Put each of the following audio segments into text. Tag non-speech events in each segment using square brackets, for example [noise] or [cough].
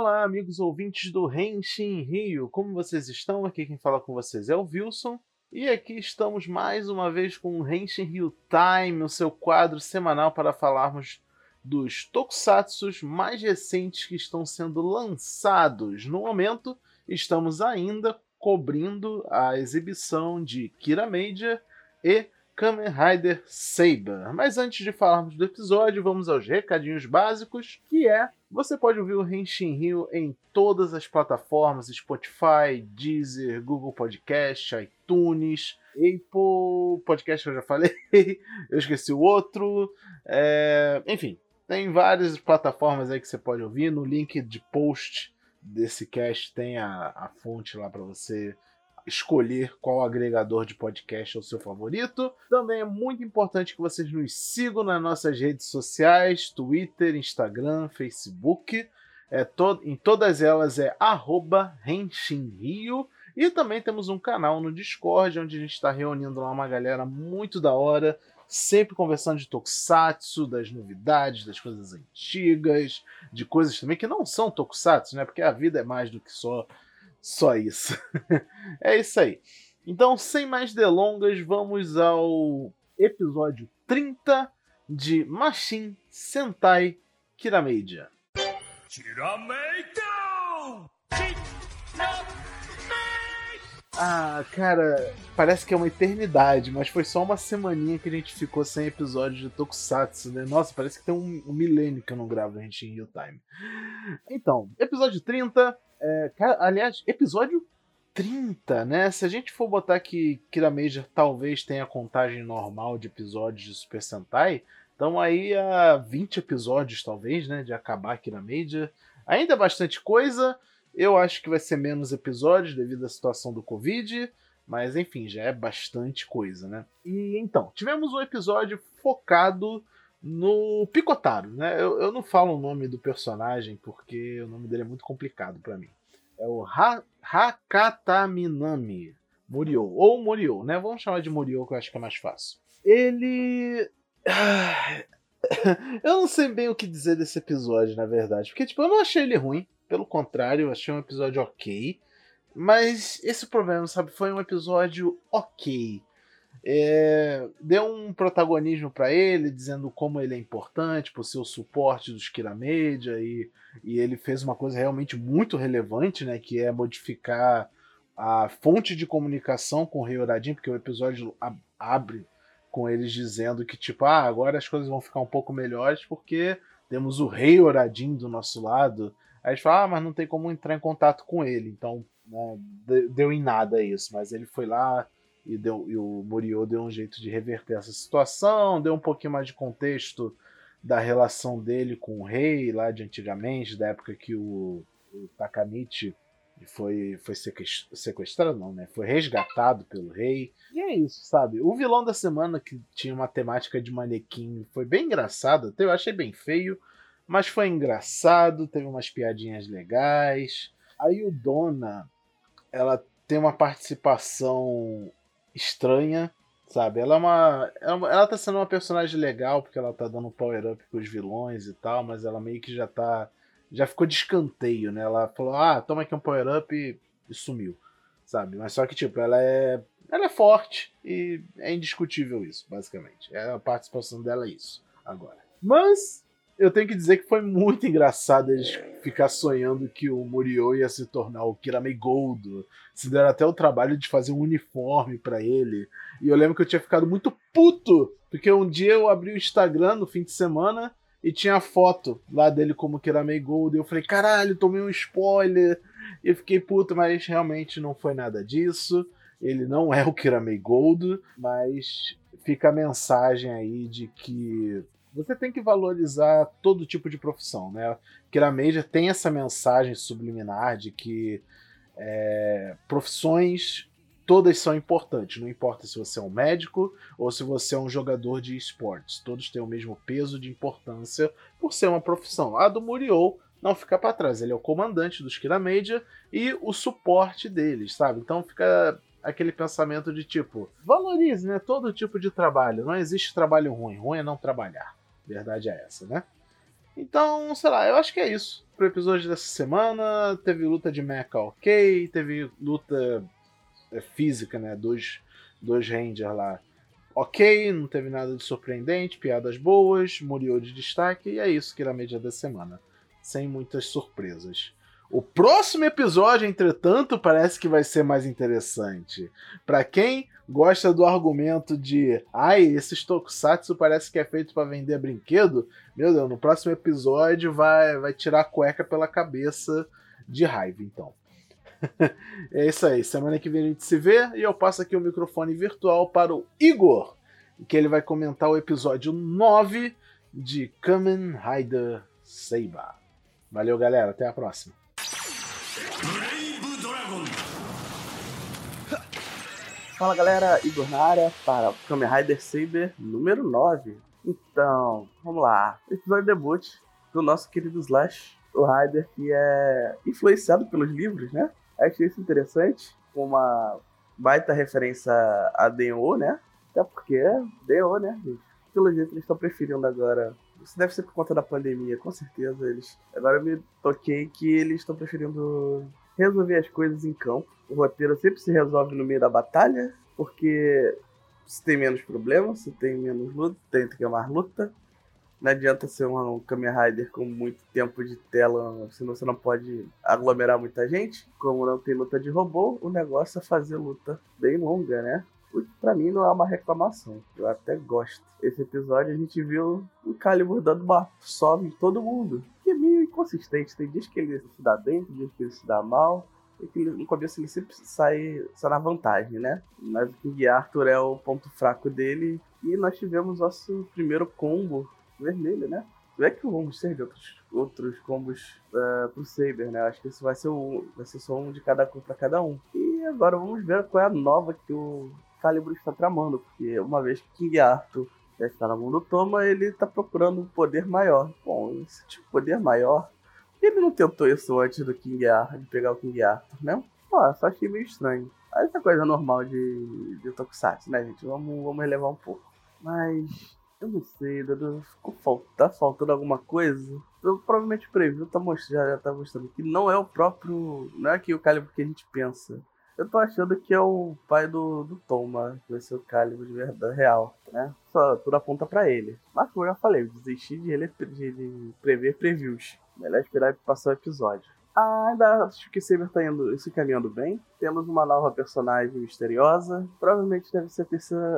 Olá, amigos ouvintes do Renshin Rio, como vocês estão? Aqui quem fala com vocês é o Wilson. E aqui estamos mais uma vez com o Renshin Rio Time, o seu quadro semanal para falarmos dos tokusatsus mais recentes que estão sendo lançados. No momento, estamos ainda cobrindo a exibição de Kira Major e Kamen Rider Saber. Mas antes de falarmos do episódio, vamos aos recadinhos básicos, que é você pode ouvir o Henshin Rio em todas as plataformas: Spotify, Deezer, Google Podcast, iTunes, Apple Podcast, eu já falei, [laughs] eu esqueci o outro. É... Enfim, tem várias plataformas aí que você pode ouvir. No link de post desse cast tem a, a fonte lá para você escolher qual agregador de podcast é o seu favorito. Também é muito importante que vocês nos sigam nas nossas redes sociais: Twitter, Instagram, Facebook. É to em todas elas é @renshinrio e também temos um canal no Discord onde a gente está reunindo lá uma galera muito da hora, sempre conversando de tokusatsu, das novidades, das coisas antigas, de coisas também que não são tokusatsu, né? Porque a vida é mais do que só só isso. [laughs] é isso aí. Então, sem mais delongas, vamos ao episódio 30 de Machine Sentai Kiramedia. Kirameida! Ah, cara, parece que é uma eternidade, mas foi só uma semaninha que a gente ficou sem episódio de Tokusatsu, né? Nossa, parece que tem um, um milênio que eu não gravo a gente em real time. Então, episódio 30, é, aliás, episódio 30, né? Se a gente for botar que Kira Major talvez tenha contagem normal de episódios de Super Sentai, então aí a 20 episódios, talvez, né? De acabar Kira Major. Ainda é bastante coisa. Eu acho que vai ser menos episódios devido à situação do Covid. Mas enfim, já é bastante coisa, né? E então, tivemos um episódio focado no Picotaro, né? Eu, eu não falo o nome do personagem porque o nome dele é muito complicado para mim. É o ha Hakataminami Murio, ou Murio, né? Vamos chamar de Murio que eu acho que é mais fácil. Ele. [sighs] eu não sei bem o que dizer desse episódio, na verdade. Porque, tipo, eu não achei ele ruim. Pelo contrário, eu achei um episódio ok. Mas esse problema, sabe? Foi um episódio ok. É, deu um protagonismo para ele, dizendo como ele é importante por ser o suporte dos Kiramedia e, e ele fez uma coisa realmente muito relevante, né, que é modificar a fonte de comunicação com o Rei Oradin, porque o episódio abre com eles dizendo que tipo, ah, agora as coisas vão ficar um pouco melhores porque temos o Rei Oradin do nosso lado. Aí eles falam, ah, mas não tem como entrar em contato com ele, então né, deu em nada isso, mas ele foi lá e, deu, e o Muriô deu um jeito de reverter essa situação, deu um pouquinho mais de contexto da relação dele com o rei lá de antigamente, da época que o, o Takamichi foi, foi sequestrado, não, né? Foi resgatado pelo rei. E é isso, sabe? O vilão da semana, que tinha uma temática de manequim, foi bem engraçado. Até eu achei bem feio, mas foi engraçado, teve umas piadinhas legais. Aí o Dona, ela tem uma participação estranha, sabe? Ela é uma. Ela, tá sendo uma personagem legal, porque ela tá dando power-up com os vilões e tal, mas ela meio que já tá. Já ficou de escanteio, né? Ela falou, ah, toma aqui um power-up e, e sumiu. Sabe? Mas só que, tipo, ela é. Ela é forte e é indiscutível isso, basicamente. É a participação dela é isso, agora. Mas eu tenho que dizer que foi muito engraçado eles ficar sonhando que o Murio ia se tornar o Kirame Gold. Se deram até o trabalho de fazer um uniforme para ele. E eu lembro que eu tinha ficado muito puto, porque um dia eu abri o Instagram no fim de semana e tinha a foto lá dele como Kirame Gold. E eu falei, caralho, tomei um spoiler. E fiquei puto, mas realmente não foi nada disso. Ele não é o Kirame Gold, mas fica a mensagem aí de que você tem que valorizar todo tipo de profissão, né? Kira Major tem essa mensagem subliminar de que é, profissões todas são importantes, não importa se você é um médico ou se você é um jogador de esportes, todos têm o mesmo peso de importância por ser uma profissão. A do Muriel não fica para trás, ele é o comandante dos Kira Major e o suporte deles, sabe? Então fica aquele pensamento de tipo, valorize né, todo tipo de trabalho, não existe trabalho ruim, ruim é não trabalhar. Verdade é essa, né? Então, sei lá, eu acho que é isso pro episódio dessa semana. Teve luta de mecha ok, teve luta é, física, né? Dois, dois Rangers lá ok, não teve nada de surpreendente, piadas boas, Muriou de destaque, e é isso que era a média da semana. Sem muitas surpresas. O próximo episódio, entretanto, parece que vai ser mais interessante. Para quem gosta do argumento de ai, esses tokusatsu parece que é feito para vender brinquedo, meu Deus, no próximo episódio vai, vai tirar a cueca pela cabeça de raiva, então. [laughs] é isso aí. Semana que vem a gente se vê e eu passo aqui o microfone virtual para o Igor, que ele vai comentar o episódio 9 de Kamen Rider Seiba. Valeu, galera. Até a próxima. Fala galera, Igor na área para Kamen Rider Saber número 9. Então, vamos lá. Episódio debut do nosso querido Slash, o Rider, que é influenciado pelos livros, né? Achei isso interessante, uma baita referência a D.O., né? Até porque é D.O., né, gente? Pelo jeito eles estão preferindo agora. Isso deve ser por conta da pandemia, com certeza. Eles. Agora eu me toquei que eles estão preferindo resolver as coisas em campo. O roteiro sempre se resolve no meio da batalha, porque se tem menos problemas, se tem menos luta, tem que mais luta. Não adianta ser um Kamen Rider com muito tempo de tela, senão você não pode aglomerar muita gente. Como não tem luta de robô, o negócio é fazer luta bem longa, né? Pra mim não é uma reclamação. Eu até gosto. Esse episódio a gente viu o Calibur dando uma sobe em todo mundo. Que é meio inconsistente. Tem dias que ele se dá bem, tem dias que ele se dá mal. E que no começo ele sempre sai, sai na vantagem, né? Mas o King Arthur é o ponto fraco dele. E nós tivemos nosso primeiro combo vermelho, né? Não é que vamos ter outros, outros combos uh, pro Saber, né? Acho que isso vai ser, vai ser só um de cada cor pra cada um. E agora vamos ver qual é a nova que o Calibur está tramando, porque uma vez que King Arthur já está na mão do Toma, ele está procurando um poder maior. Bom, esse tipo de poder maior, ele não tentou isso antes do King Arthur, de pegar o King Arthur, né? Pô, só achei meio estranho. Essa coisa normal de, de Tokusatsu, né, gente? Vamos, vamos relevar um pouco. Mas eu não sei, ficou tá faltando alguma coisa. Eu, provavelmente o preview tá mostrando, já tá mostrando que não é o próprio. Não é aqui o calibre que a gente pensa. Eu tô achando que é o pai do, do Toma, que vai ser o calibre de verdade real, né? Só tudo aponta para ele. Mas como eu já falei, eu desisti de, de, de prever previews. Melhor esperar passar o episódio. Ah, ainda acho que Saber tá indo, se caminhando bem. Temos uma nova personagem misteriosa. Provavelmente deve ser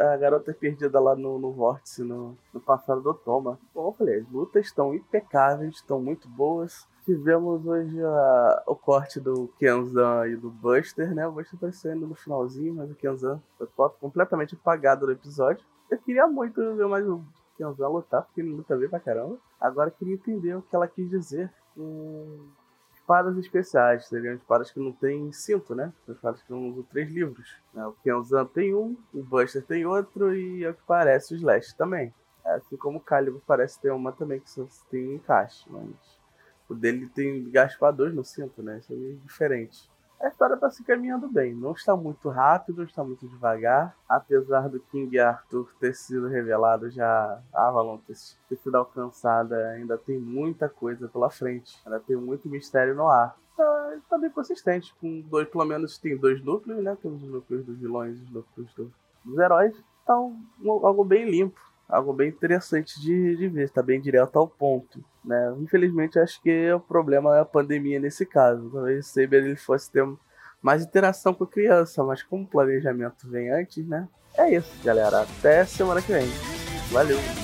a garota perdida lá no, no vórtice, no, no passado do Toma. Bom, eu falei, as lutas estão impecáveis, estão muito boas. Tivemos hoje a, o corte do Kenzan e do Buster, né? O Buster aparecendo no finalzinho, mas o Kenzan foi completamente apagado no episódio. Eu queria muito ver mais o Kenzan lutar, porque ele luta bem pra caramba. Agora eu queria entender o que ela quis dizer com espadas especiais, seriam espadas que não tem cinto, né? São espadas que não usam três livros. Né? O Kenzan tem um, o Buster tem outro e é o que parece o Slash também. Assim como o Calibur parece ter uma também que só tem encaixe, mas o dele tem dois no cinto, né? Isso é meio diferente a história está se caminhando bem. Não está muito rápido, está muito devagar. Apesar do King Arthur ter sido revelado já, a Avalon ter, ter sido alcançada, ainda tem muita coisa pela frente. Ainda tem muito mistério no ar. Está tá bem consistente. Com dois, pelo menos tem dois núcleos, né? Temos os núcleos dos vilões e os núcleos do, dos heróis. Então, algo bem limpo algo bem interessante de, de ver, está bem direto ao ponto. Né? Infelizmente, acho que o problema é a pandemia nesse caso. Talvez o Saber ele fosse ter mais interação com a criança, mas como o planejamento vem antes, né? É isso, galera. Até semana que vem. Valeu!